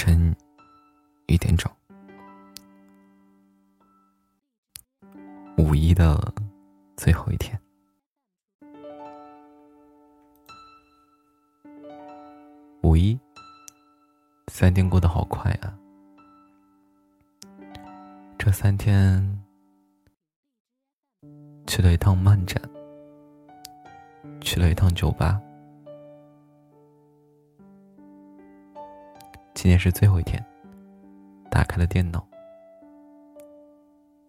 晨一点整，五一的最后一天。五一，三天过得好快啊！这三天去了一趟漫展，去了一趟酒吧。今天是最后一天，打开了电脑，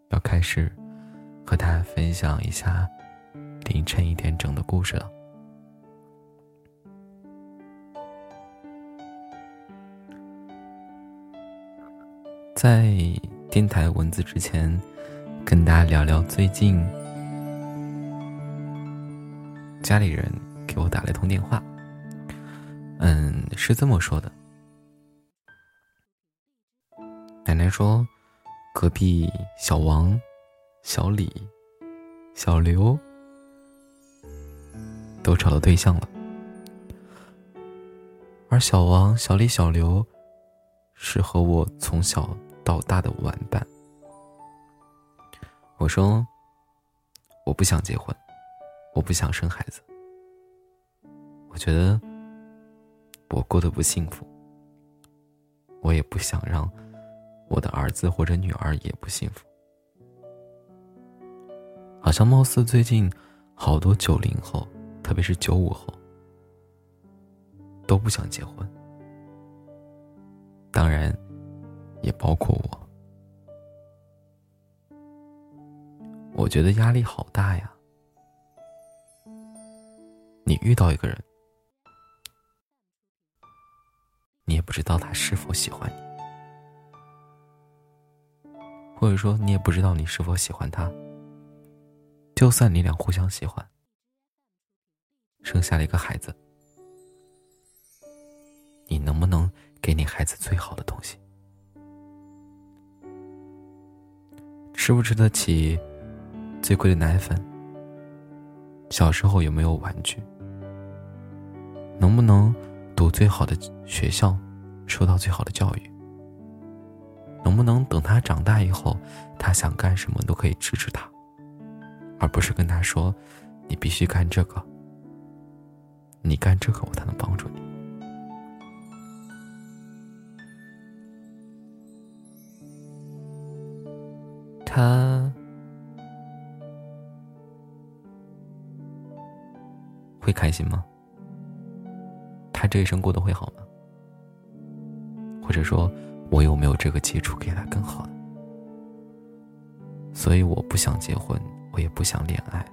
要开始和大家分享一下凌晨一点整的故事了。在电台文字之前，跟大家聊聊最近家里人给我打了一通电话，嗯，是这么说的。奶奶说：“隔壁小王、小李、小刘都找到对象了，而小王、小李、小刘是和我从小到大的玩伴。”我说：“我不想结婚，我不想生孩子，我觉得我过得不幸福，我也不想让。”我的儿子或者女儿也不幸福，好像貌似最近好多九零后，特别是九五后，都不想结婚。当然，也包括我。我觉得压力好大呀！你遇到一个人，你也不知道他是否喜欢你。或者说，你也不知道你是否喜欢他。就算你俩互相喜欢，生下了一个孩子，你能不能给你孩子最好的东西？吃不吃得起最贵的奶粉？小时候有没有玩具？能不能读最好的学校，受到最好的教育？能不能等他长大以后，他想干什么都可以支持他，而不是跟他说：“你必须干这个，你干这个我才能帮助你。”他会开心吗？他这一生过得会好吗？或者说？我有没有这个基础给他更好的？所以我不想结婚，我也不想恋爱，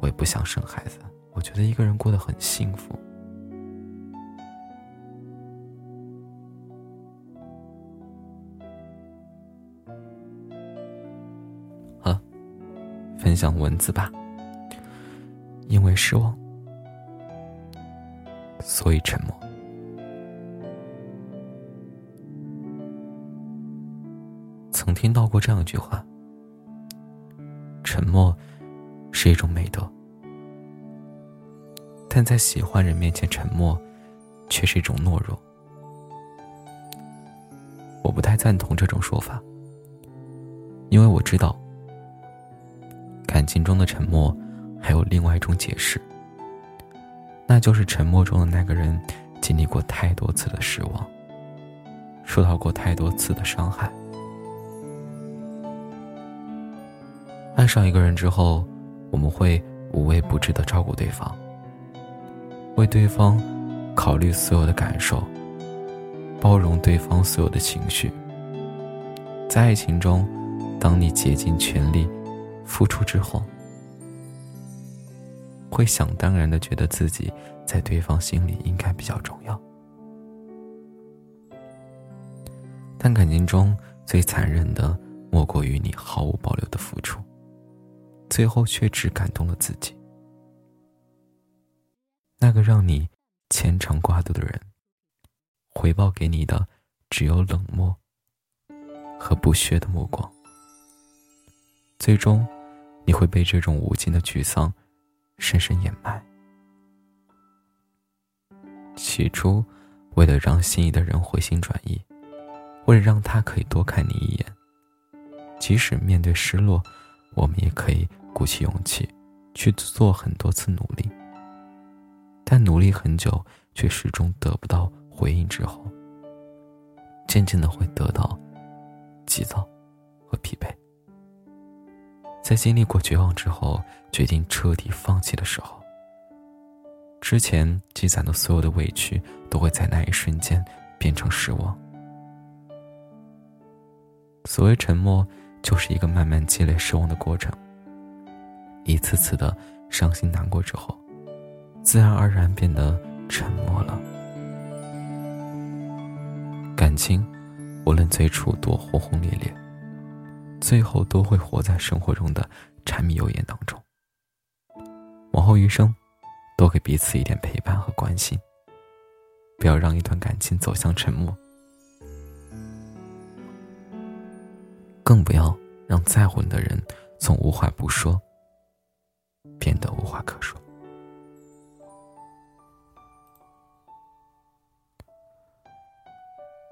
我也不想生孩子。我觉得一个人过得很幸福。好了，分享文字吧。因为失望，所以沉默。曾听到过这样一句话：“沉默是一种美德，但在喜欢人面前沉默，却是一种懦弱。”我不太赞同这种说法，因为我知道，感情中的沉默还有另外一种解释，那就是沉默中的那个人经历过太多次的失望，受到过太多次的伤害。爱上一个人之后，我们会无微不至的照顾对方，为对方考虑所有的感受，包容对方所有的情绪。在爱情中，当你竭尽全力付出之后，会想当然的觉得自己在对方心里应该比较重要。但感情中最残忍的，莫过于你毫无保留的付出。最后却只感动了自己。那个让你牵肠挂肚的人，回报给你的只有冷漠和不屑的目光。最终，你会被这种无尽的沮丧深深掩埋。起初，为了让心仪的人回心转意，为了让他可以多看你一眼。即使面对失落，我们也可以鼓起勇气，去做很多次努力。但努力很久却始终得不到回应之后，渐渐的会得到急躁和疲惫。在经历过绝望之后，决定彻底放弃的时候，之前积攒的所有的委屈都会在那一瞬间变成失望。所谓沉默。就是一个慢慢积累失望的过程。一次次的伤心难过之后，自然而然变得沉默了。感情，无论最初多轰轰烈烈，最后都会活在生活中的柴米油盐当中。往后余生，多给彼此一点陪伴和关心，不要让一段感情走向沉默。更不要让在乎你的人从无话不说变得无话可说。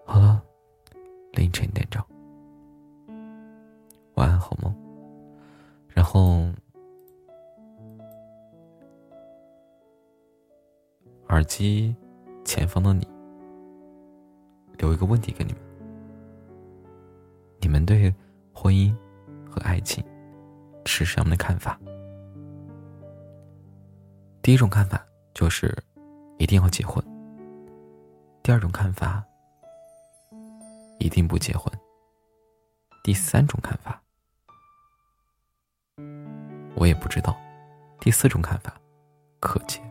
好了，凌晨点钟，晚安，好梦。然后，耳机前方的你，留一个问题给你们：你们对？婚姻和爱情是什么的看法？第一种看法就是一定要结婚。第二种看法一定不结婚。第三种看法我也不知道。第四种看法可结。